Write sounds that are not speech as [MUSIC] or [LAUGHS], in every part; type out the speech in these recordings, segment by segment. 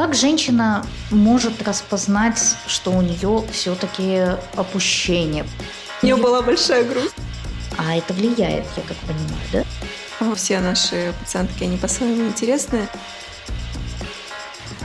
Как женщина может распознать, что у нее все-таки опущение? У нее была большая грудь. А это влияет, я как понимаю, да? Все наши пациентки, они по-своему интересные.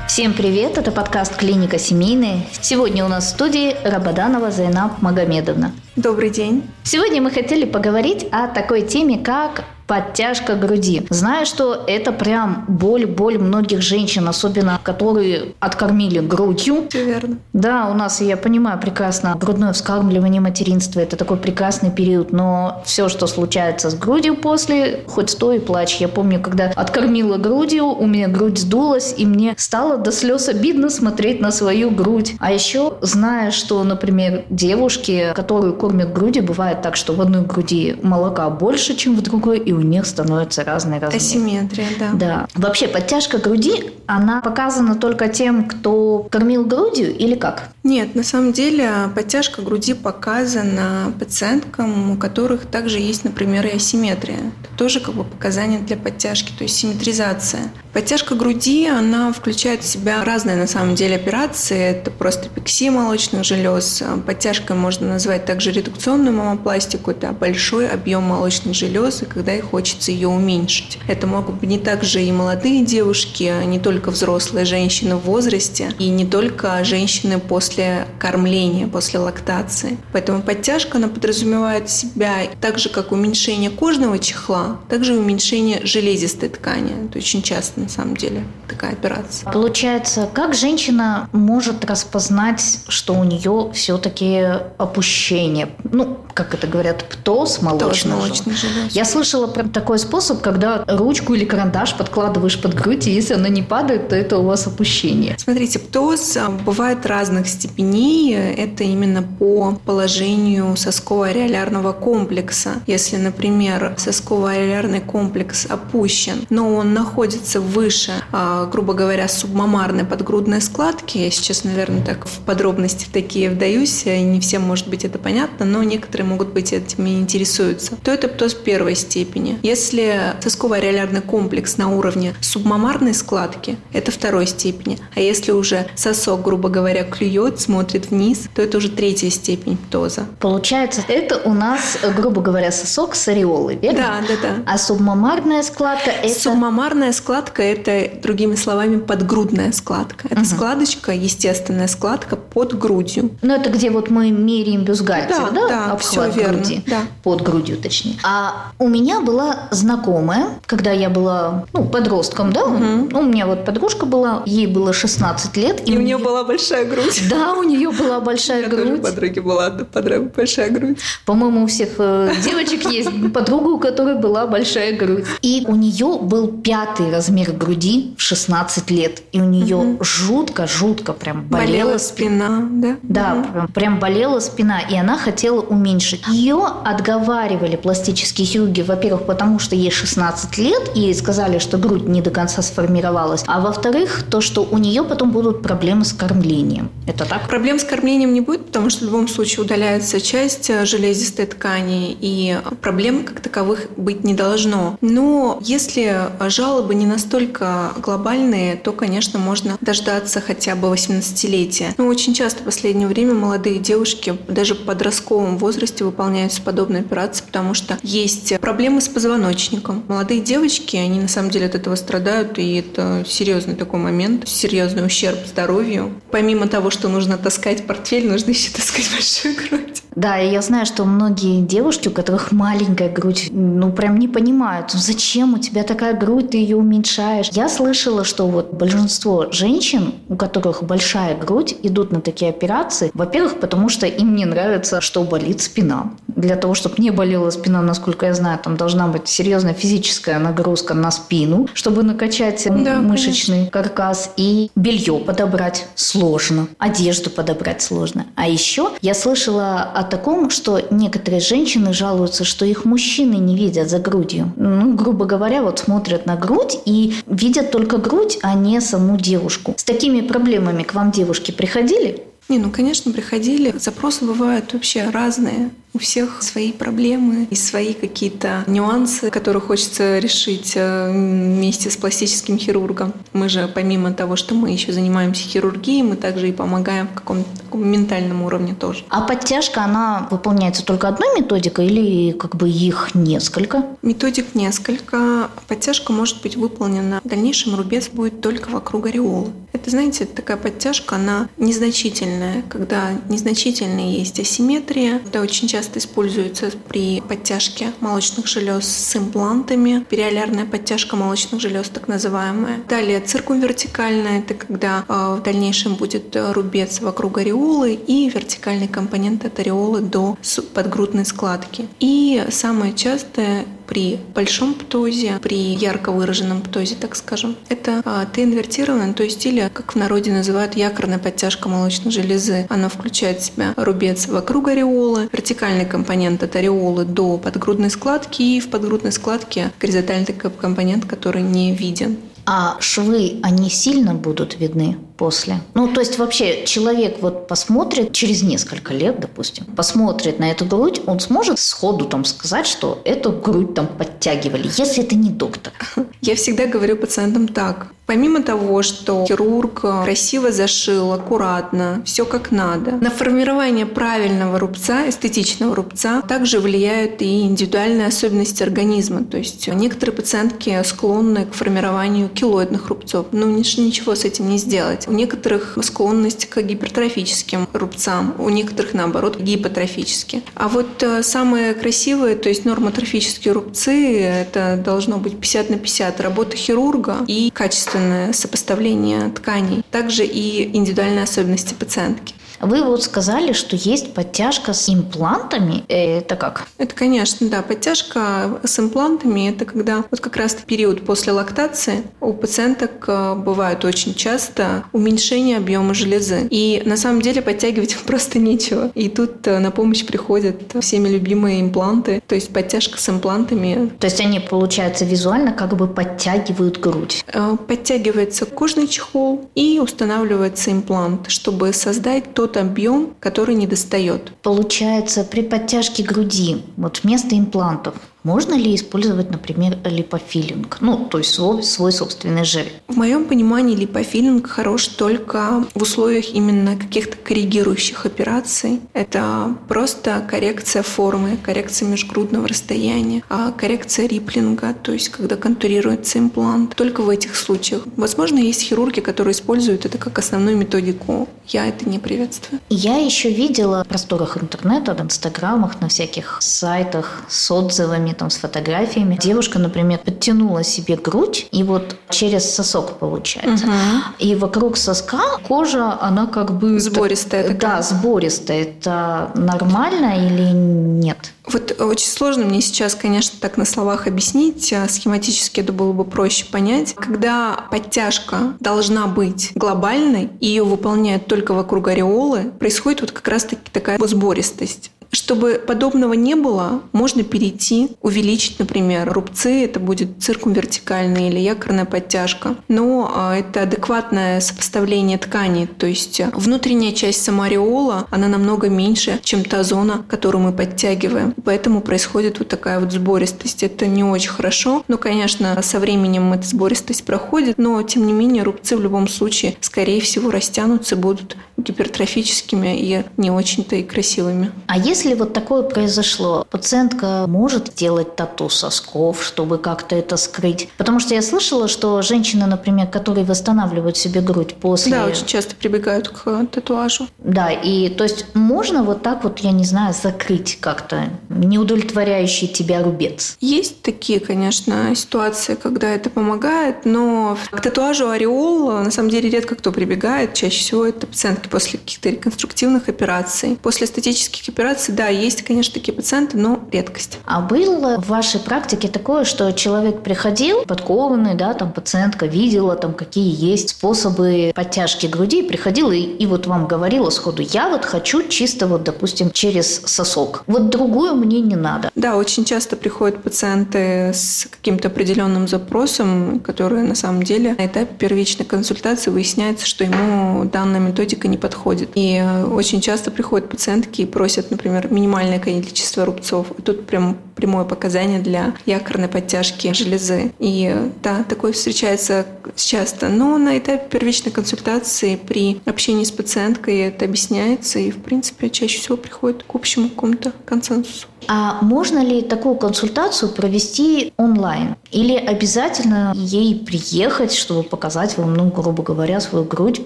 Всем привет, это подкаст «Клиника семейная». Сегодня у нас в студии Рабаданова Зайнаб Магомедовна. Добрый день. Сегодня мы хотели поговорить о такой теме, как подтяжка груди. Знаю, что это прям боль-боль многих женщин, особенно которые откормили грудью. Все верно. Да, у нас, я понимаю прекрасно, грудное вскармливание материнства – это такой прекрасный период, но все, что случается с грудью после, хоть стой и плачь. Я помню, когда откормила грудью, у меня грудь сдулась, и мне стало до слез обидно смотреть на свою грудь. А еще, зная, что, например, девушки, которые кормят грудью, бывает так, что в одной груди молока больше, чем в другой, и у них становятся разные размеры. Асимметрия, да. Да. Вообще подтяжка груди, она показана только тем, кто кормил грудью или как? Нет, на самом деле подтяжка груди показана пациенткам, у которых также есть, например, и асимметрия. Это тоже как бы показание для подтяжки, то есть симметризация. Подтяжка груди, она включает в себя разные на самом деле операции. Это просто пиксия молочных желез. Подтяжкой можно назвать также редукционную мамопластику. Это большой объем молочных желез, и когда их хочется ее уменьшить. Это могут быть не также и молодые девушки, не только взрослые женщины в возрасте, и не только женщины после кормления, после лактации. Поэтому подтяжка, она подразумевает себя так же, как уменьшение кожного чехла, также и уменьшение железистой ткани. Это очень часто, на самом деле, такая операция. Получается, как женщина может распознать, что у нее все-таки опущение? Ну, как это говорят, птоз молочных, молочных желез. Я слышала про такой способ, когда ручку или карандаш подкладываешь под грудь, и если она не падает, то это у вас опущение. Смотрите, птоз а, бывает разных степеней. Это именно по положению сосково-ареолярного комплекса. Если, например, сосково-ареолярный комплекс опущен, но он находится выше, а, грубо говоря, субмамарной подгрудной складки, я сейчас, наверное, так в подробности такие вдаюсь, не всем, может быть, это понятно, но некоторые могут быть этим и интересуются, то это птоз первой степени. Если сосково-ареолярный комплекс на уровне субмамарной складки, это второй степени. А если уже сосок, грубо говоря, клюет, смотрит вниз, то это уже третья степень птоза. Получается, это у нас, грубо говоря, сосок с ореолой, верно? Да, да, да. А субмамарная складка – это… Субмамарная складка – это, другими словами, подгрудная складка. Это угу. складочка, естественная складка под грудью. Ну, это где вот мы меряем бюстгальтер, да? Да, да, Обхват все верно. груди. Да. Под грудью, точнее. А у меня была знакомая, когда я была ну, подростком, да? Угу. У меня вот подружка была, ей было 16 лет. И, и у нее была большая грудь. Да, у нее была большая грудь. У меня подруги была подруга, большая грудь. По-моему, у всех э, девочек есть подруга, у которой была большая грудь. И у нее был пятый размер груди в 16 лет. И у нее жутко-жутко прям болела, спина, да? Да, прям, прям болела спина. И она хотела уменьшить. Ее отговаривали пластические хирурги, во-первых, потому что ей 16 лет, и сказали, что грудь не до конца сформировалась. А во-вторых, то, что у нее потом будут проблемы с кормлением. Это так? Проблем с кормлением не будет, потому что в любом случае удаляется часть э, железистой ткани, и проблем как таковых быть не должно. Но если жалобы не настолько глобальные, то, конечно, можно дождаться хотя бы 18-летия. Но очень часто в последнее время молодые девушки даже в подростковом возрасте выполняются подобные операции, потому что есть проблемы с позвоночником. Молодые девочки, они на самом деле от этого страдают, и это серьезный такой момент, серьезный ущерб здоровью. Помимо того, что нужно таскать портфель, нужно еще таскать [LAUGHS] большую грудь. Да, и я знаю, что многие девушки, у которых маленькая грудь, ну прям не понимают, «Ну, зачем у тебя такая грудь, ты ее уменьшаешь. Я слышала, что вот большинство женщин, у которых большая грудь, идут на такие операции, во-первых, потому что им не нравится, что болит спина. Для того, чтобы не болела спина, насколько я знаю, там должна быть серьезная физическая нагрузка на спину, чтобы накачать да, мышечный конечно. каркас. И белье подобрать сложно, одежду подобрать сложно. А еще я слышала о таком, что некоторые женщины жалуются, что их мужчины не видят за грудью. Ну, грубо говоря, вот смотрят на грудь и видят только грудь, а не саму девушку. С такими проблемами к вам девушки приходили? Не, ну, конечно, приходили. Запросы бывают вообще разные. У всех свои проблемы и свои какие-то нюансы, которые хочется решить э, вместе с пластическим хирургом. Мы же помимо того, что мы еще занимаемся хирургией, мы также и помогаем в каком-то таком ментальном уровне тоже. А подтяжка, она выполняется только одной методикой или как бы их несколько? Методик несколько. Подтяжка может быть выполнена. В дальнейшем рубец будет только вокруг ореолы. Это, знаете, такая подтяжка, она незначительная. Когда незначительная есть асимметрия, это очень часто используется при подтяжке молочных желез с имплантами. Периолярная подтяжка молочных желез, так называемая. Далее циркумвертикальная, это когда э, в дальнейшем будет рубец вокруг ореолы и вертикальный компонент от ореолы до подгрудной складки. И самое частое при большом птозе, при ярко выраженном птозе, так скажем. Это а, Т-инвертированное, то есть или, как в народе называют, якорная подтяжка молочной железы. Она включает в себя рубец вокруг ореолы, вертикальный компонент от ореолы до подгрудной складки и в подгрудной складке горизонтальный компонент, который не виден. А швы, они сильно будут видны после? Ну, то есть вообще человек вот посмотрит через несколько лет, допустим, посмотрит на эту грудь, он сможет сходу там сказать, что эту грудь там подтягивали, если это не доктор. Я всегда говорю пациентам так. Помимо того, что хирург красиво зашил, аккуратно, все как надо, на формирование правильного рубца, эстетичного рубца, также влияют и индивидуальные особенности организма. То есть некоторые пациентки склонны к формированию килоидных рубцов. Ну, ничего с этим не сделать. У некоторых склонность к гипертрофическим рубцам, у некоторых, наоборот, гипотрофические. А вот э, самые красивые, то есть нормотрофические рубцы, это должно быть 50 на 50 работа хирурга и качественное сопоставление тканей. Также и индивидуальные особенности пациентки. Вы вот сказали, что есть подтяжка с имплантами. Э, это как? Это, конечно, да. Подтяжка с имплантами – это когда вот как раз период после лактации у пациенток э, бывает очень часто уменьшение объема железы. И на самом деле подтягивать [LAUGHS] просто нечего. И тут э, на помощь приходят всеми любимые импланты, то есть подтяжка с имплантами. То есть они, получается, визуально как бы подтягивают грудь? Подтягивается кожный чехол и устанавливается имплант, чтобы создать то тот объем, который не достает. Получается, при подтяжке груди, вот вместо имплантов, можно ли использовать, например, липофилинг? Ну, то есть свой, свой собственный жир. В моем понимании липофилинг хорош только в условиях именно каких-то коррегирующих операций. Это просто коррекция формы, коррекция межгрудного расстояния, а коррекция риплинга, то есть когда контурируется имплант. Только в этих случаях. Возможно, есть хирурги, которые используют это как основную методику. Я это не приветствую. Я еще видела в просторах интернета, в инстаграмах, на всяких сайтах с отзывами там с фотографиями. Девушка, например, подтянула себе грудь, и вот через сосок получается. Угу. И вокруг соска кожа, она как бы... Сбористая такая. Да, сбористая. Это нормально или нет? Вот очень сложно мне сейчас, конечно, так на словах объяснить. А схематически это было бы проще понять. Когда подтяжка должна быть глобальной, и ее выполняют только вокруг ореолы, происходит вот как раз-таки такая сбористость. Чтобы подобного не было, можно перейти, увеличить, например, рубцы, это будет циркумвертикальная или якорная подтяжка. Но а, это адекватное сопоставление тканей, то есть внутренняя часть самариола, она намного меньше, чем та зона, которую мы подтягиваем. Поэтому происходит вот такая вот сбористость. Это не очень хорошо, но, конечно, со временем эта сбористость проходит, но, тем не менее, рубцы в любом случае, скорее всего, растянутся, будут гипертрофическими и не очень-то и красивыми. А если если вот такое произошло, пациентка может делать тату сосков, чтобы как-то это скрыть? Потому что я слышала, что женщины, например, которые восстанавливают себе грудь после... Да, очень часто прибегают к татуажу. Да, и то есть можно вот так вот, я не знаю, закрыть как-то неудовлетворяющий тебя рубец? Есть такие, конечно, ситуации, когда это помогает, но к татуажу ореол на самом деле редко кто прибегает. Чаще всего это пациентки после каких-то реконструктивных операций. После эстетических операций да, есть, конечно, такие пациенты, но редкость. А было в вашей практике такое, что человек приходил, подкованный, да, там пациентка видела, там какие есть способы подтяжки груди, приходила и, и вот вам говорила сходу, я вот хочу чисто вот, допустим, через сосок. Вот другую мне не надо. Да, очень часто приходят пациенты с каким-то определенным запросом, который на самом деле на этапе первичной консультации выясняется, что ему данная методика не подходит. И очень часто приходят пациентки и просят, например, например, минимальное количество рубцов. Тут прям прямое показание для якорной подтяжки железы. И да, такое встречается часто. Но на этапе первичной консультации при общении с пациенткой это объясняется и, в принципе, чаще всего приходит к общему какому-то консенсусу. А можно ли такую консультацию провести онлайн? Или обязательно ей приехать, чтобы показать вам, ну, грубо говоря, свою грудь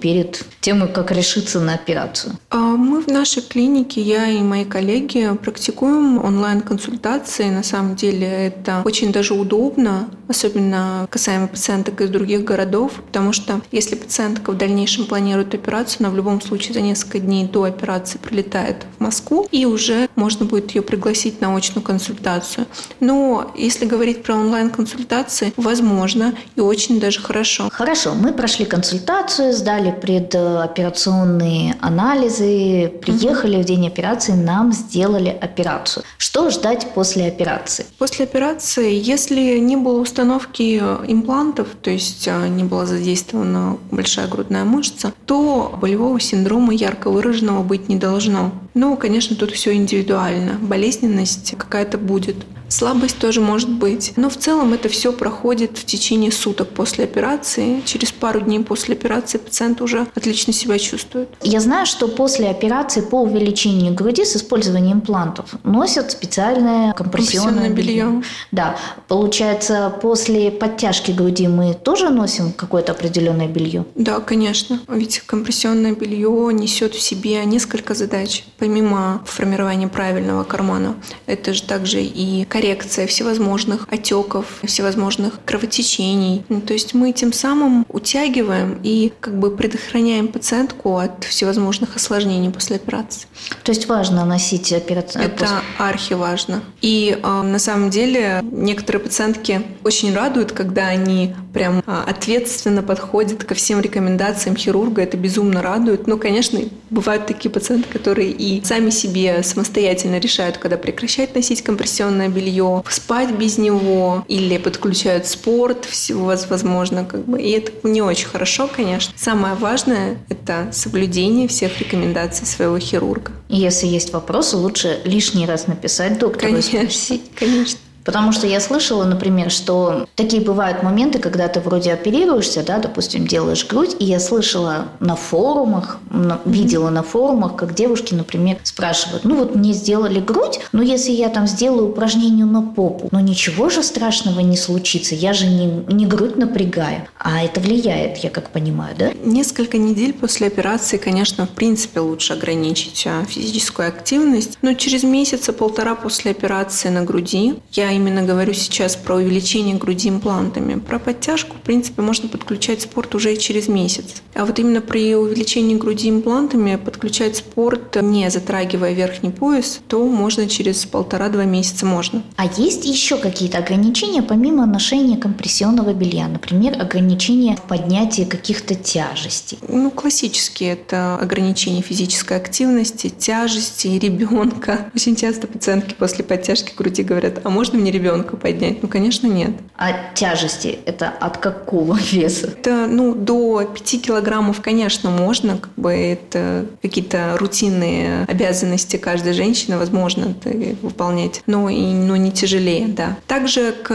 перед тем, как решиться на операцию? А мы в нашей клинике, я и мои коллеги, практикуем онлайн-консультации. На самом деле это очень даже удобно, особенно касаемо пациенток из других городов, потому что если пациентка в дальнейшем планирует операцию, она в любом случае за несколько дней до операции прилетает в Москву, и уже можно будет ее пригласить пригласить на очную консультацию. Но если говорить про онлайн-консультации, возможно и очень даже хорошо. Хорошо, мы прошли консультацию, сдали предоперационные анализы, приехали угу. в день операции, нам сделали операцию. Что ждать после операции? После операции, если не было установки имплантов, то есть а, не была задействована большая грудная мышца, то болевого синдрома ярко выраженного быть не должно. Ну, конечно, тут все индивидуально. Болезненность какая-то будет. Слабость тоже может быть. Но в целом это все проходит в течение суток после операции. Через пару дней после операции пациент уже отлично себя чувствует. Я знаю, что после операции по увеличению груди с использованием имплантов носят специальное компрессионное, компрессионное белье. белье. Да. Получается, после подтяжки груди мы тоже носим какое-то определенное белье? Да, конечно. Ведь компрессионное белье несет в себе несколько задач. Помимо формирования правильного кармана, это же также и коррекция всевозможных отеков, всевозможных кровотечений. Ну, то есть мы тем самым утягиваем и как бы предохраняем пациентку от всевозможных осложнений после операции. То есть важно носить операцию? Это после... архиважно. И э, на самом деле некоторые пациентки очень радуют, когда они прям э, ответственно подходят ко всем рекомендациям хирурга. Это безумно радует. Но, конечно, бывают такие пациенты, которые и сами себе самостоятельно решают, когда прекращать носить компрессионное белье, белье, спать без него или подключают спорт, всего возможно, как бы. И это не очень хорошо, конечно. Самое важное – это соблюдение всех рекомендаций своего хирурга. Если есть вопросы, лучше лишний раз написать доктору конечно. Конечно. Потому что я слышала, например, что такие бывают моменты, когда ты вроде оперируешься, да, допустим, делаешь грудь, и я слышала на форумах, видела на форумах, как девушки, например, спрашивают, ну вот мне сделали грудь, но если я там сделаю упражнение на попу, но ничего же страшного не случится, я же не, не грудь напрягаю, а это влияет, я как понимаю, да? Несколько недель после операции, конечно, в принципе лучше ограничить а, физическую активность, но через месяца полтора после операции на груди я именно говорю сейчас про увеличение груди имплантами. Про подтяжку, в принципе, можно подключать спорт уже через месяц. А вот именно при увеличении груди имплантами подключать спорт, не затрагивая верхний пояс, то можно через полтора-два месяца можно. А есть еще какие-то ограничения, помимо ношения компрессионного белья? Например, ограничения в поднятии каких-то тяжестей? Ну, классические это ограничения физической активности, тяжести ребенка. Очень часто пациентки после подтяжки груди говорят, а можно мне ребенка поднять? Ну, конечно, нет. А тяжести это от какого [LAUGHS] веса? Это, ну, до 5 килограммов, конечно, можно. Как бы это какие-то рутинные обязанности каждой женщины, возможно, это выполнять, но и но не тяжелее, да. Также к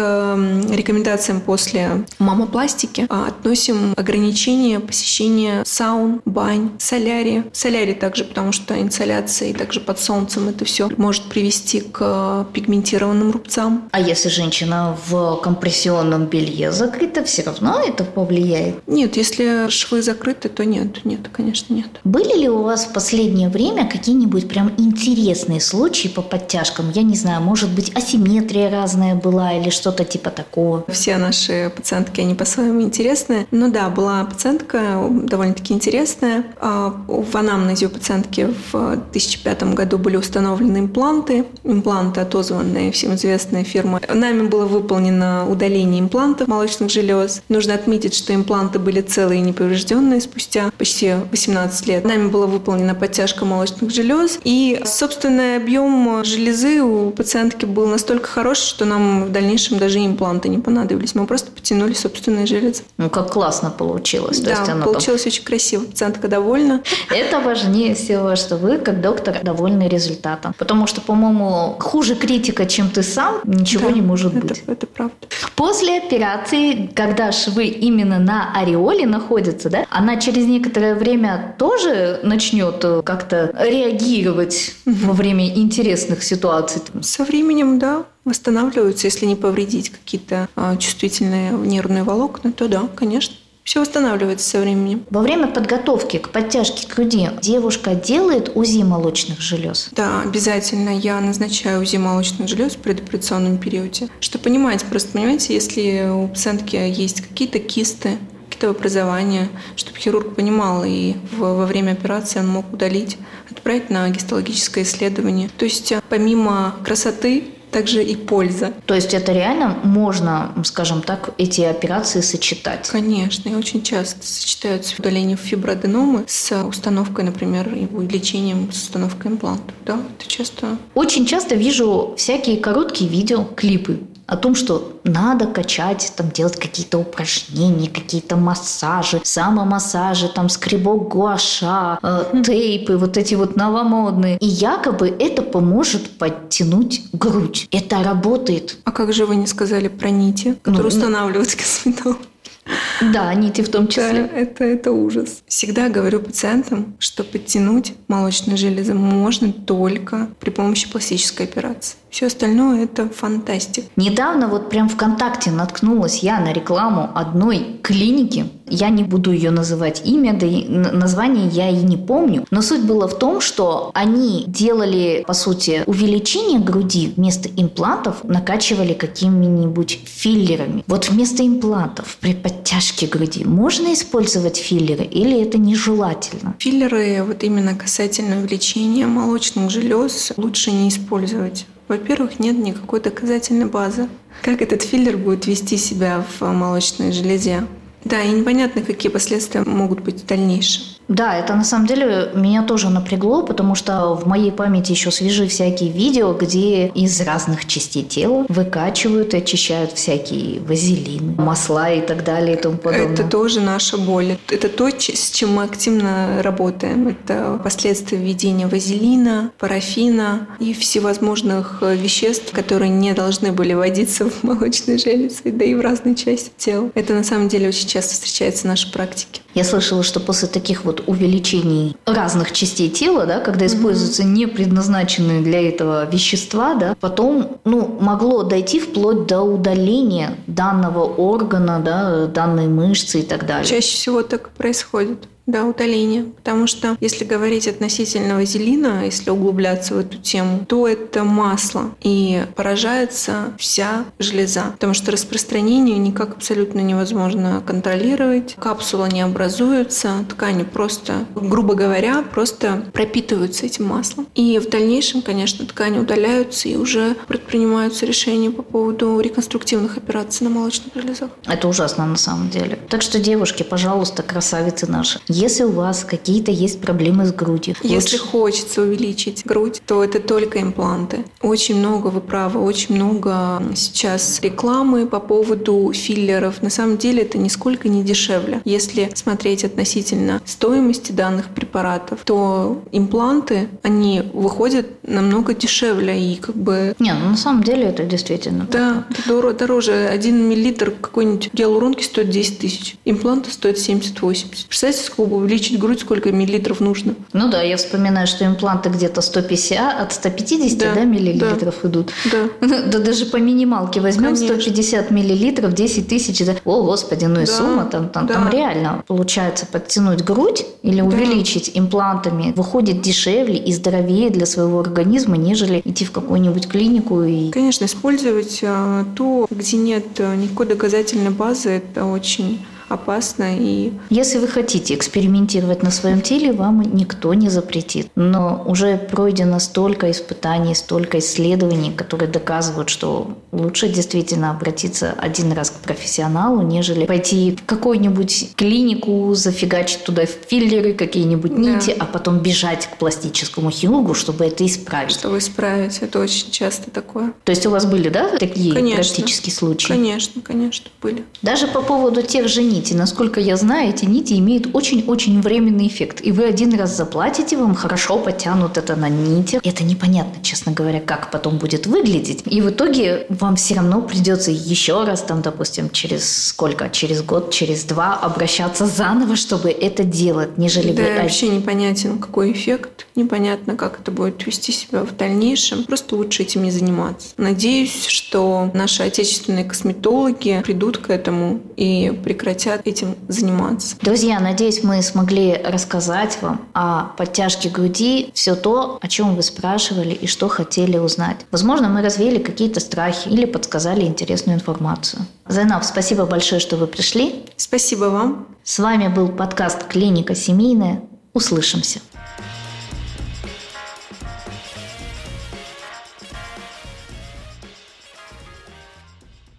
рекомендациям после мамопластики а, относим ограничение посещения саун, бань, солярии. Солярий также, потому что инсоляция и также под солнцем это все может привести к пигментированным рубцам, а если женщина в компрессионном белье закрыта, все равно это повлияет? Нет, если швы закрыты, то нет, нет, конечно, нет. Были ли у вас в последнее время какие-нибудь прям интересные случаи по подтяжкам? Я не знаю, может быть, асимметрия разная была или что-то типа такого? Все наши пациентки, они по-своему интересные. Ну да, была пациентка довольно-таки интересная. А, в анамнезе у пациентки в 2005 году были установлены импланты. Импланты, отозванные всем известные фирма. Нами было выполнено удаление имплантов молочных желез. Нужно отметить, что импланты были целые и неповрежденные спустя почти 18 лет. Нами была выполнена подтяжка молочных желез. И собственный объем железы у пациентки был настолько хороший, что нам в дальнейшем даже импланты не понадобились. Мы просто потянули собственные железы. Ну, как классно получилось. Да, есть получилось там... очень красиво. Пациентка довольна. Это важнее всего, что вы, как доктор, довольны результатом. Потому что, по-моему, хуже критика, чем ты сам, ничего да, не может это, быть. Это правда. После операции, когда швы именно на ореоле находятся, да, она через некоторое время тоже начнет э, как-то реагировать во время интересных ситуаций. Со временем, да, восстанавливаются, если не повредить какие-то а, чувствительные нервные волокна, то да, конечно. Все восстанавливается со временем. Во время подготовки к подтяжке груди девушка делает УЗИ молочных желез? Да, обязательно. Я назначаю УЗИ молочных желез в предоперационном периоде. Что понимать, просто понимаете, если у пациентки есть какие-то кисты, какие-то образования, чтобы хирург понимал и во время операции он мог удалить, отправить на гистологическое исследование. То есть помимо красоты также и польза. То есть это реально можно, скажем так, эти операции сочетать? Конечно, и очень часто сочетаются удаление фиброаденомы с установкой, например, его лечением с установкой имплантов. Да, это часто. Очень часто вижу всякие короткие видео, клипы о том, что надо качать, там делать какие-то упражнения, какие-то массажи, самомассажи, там скребок гуаша, э, тейпы, вот эти вот новомодные. И якобы это поможет подтянуть грудь. Это работает. А как же вы не сказали про нити, которые ну, устанавливают [LAUGHS] косметолог? Да, нити в том числе. Да, это, это ужас. Всегда говорю пациентам, что подтянуть молочные железы можно только при помощи пластической операции. Все остальное это фантастика. Недавно вот прям ВКонтакте наткнулась я на рекламу одной клиники. Я не буду ее называть имя, да и название я и не помню. Но суть была в том, что они делали, по сути, увеличение груди вместо имплантов, накачивали какими-нибудь филлерами. Вот вместо имплантов при подтяжке груди можно использовать филлеры или это нежелательно? Филлеры, вот именно касательно увеличения молочных желез, лучше не использовать. Во-первых, нет никакой доказательной базы, как этот филлер будет вести себя в молочной железе. Да, и непонятно, какие последствия могут быть в дальнейшем. Да, это на самом деле меня тоже напрягло, потому что в моей памяти еще свежи всякие видео, где из разных частей тела выкачивают и очищают всякие вазелины, масла и так далее и тому подобное. Это тоже наша боль. Это то, с чем мы активно работаем. Это последствия введения вазелина, парафина и всевозможных веществ, которые не должны были вводиться в молочной железе, да и в разные части тела. Это на самом деле очень часто встречается в нашей практике. Я слышала, что после таких вот увеличений разных частей тела, да, когда используются не предназначенные для этого вещества, да, потом ну, могло дойти вплоть до удаления данного органа, да, данной мышцы и так далее. Чаще всего так происходит. Да, удаление. Потому что если говорить относительно вазелина, если углубляться в эту тему, то это масло. И поражается вся железа. Потому что распространение никак абсолютно невозможно контролировать. Капсула не образуется, ткани просто, грубо говоря, просто пропитываются этим маслом. И в дальнейшем, конечно, ткани удаляются и уже предпринимаются решения по поводу реконструктивных операций на молочных железах. Это ужасно на самом деле. Так что, девушки, пожалуйста, красавицы наши, если у вас какие-то есть проблемы с грудью. Если лучше... хочется увеличить грудь, то это только импланты. Очень много, вы правы, очень много сейчас рекламы по поводу филлеров. На самом деле это нисколько не дешевле. Если смотреть относительно стоимости данных препаратов, то импланты, они выходят намного дешевле и как бы... Не, ну на самом деле это действительно Да, дороже, дороже. Один миллилитр какой-нибудь гиалуронки стоит 10 тысяч. Импланты стоят 70-80. Представляете, сколько чтобы увеличить грудь, сколько миллилитров нужно. Ну да, я вспоминаю, что импланты где-то 150, от 150 да, да, миллилитров да, идут. Да. [LAUGHS] да даже по минималке возьмем Конечно. 150 миллилитров, 10 тысяч. Да. О, господи, ну и да, сумма там, там, да. там реально получается подтянуть грудь или да. увеличить имплантами выходит дешевле и здоровее для своего организма, нежели идти в какую-нибудь клинику и... Конечно, использовать а, то, где нет а, никакой доказательной базы, это очень опасно. И... Если вы хотите экспериментировать на своем теле, вам никто не запретит. Но уже пройдено столько испытаний, столько исследований, которые доказывают, что лучше действительно обратиться один раз к профессионалу, нежели пойти в какую-нибудь клинику, зафигачить туда филлеры, какие-нибудь нити, да. а потом бежать к пластическому хирургу, чтобы это исправить. Чтобы исправить. Это очень часто такое. То есть у вас были, да, такие конечно. практические случаи? Конечно, конечно, были. Даже по поводу тех же нитей. Насколько я знаю, эти нити имеют очень-очень временный эффект. И вы один раз заплатите, вам хорошо потянут это на нити. Это непонятно, честно говоря, как потом будет выглядеть. И в итоге вам все равно придется еще раз, там, допустим, через сколько? Через год, через два обращаться заново, чтобы это делать, нежели да, вы... вообще непонятен, какой эффект. Непонятно, как это будет вести себя в дальнейшем. Просто лучше этим не заниматься. Надеюсь, что наши отечественные косметологи придут к этому и прекратят этим заниматься. Друзья, надеюсь, мы смогли рассказать вам о подтяжке груди, все то, о чем вы спрашивали и что хотели узнать. Возможно, мы развеяли какие-то страхи или подсказали интересную информацию. Зайнаб, спасибо большое, что вы пришли. Спасибо вам. С вами был подкаст «Клиника семейная». Услышимся.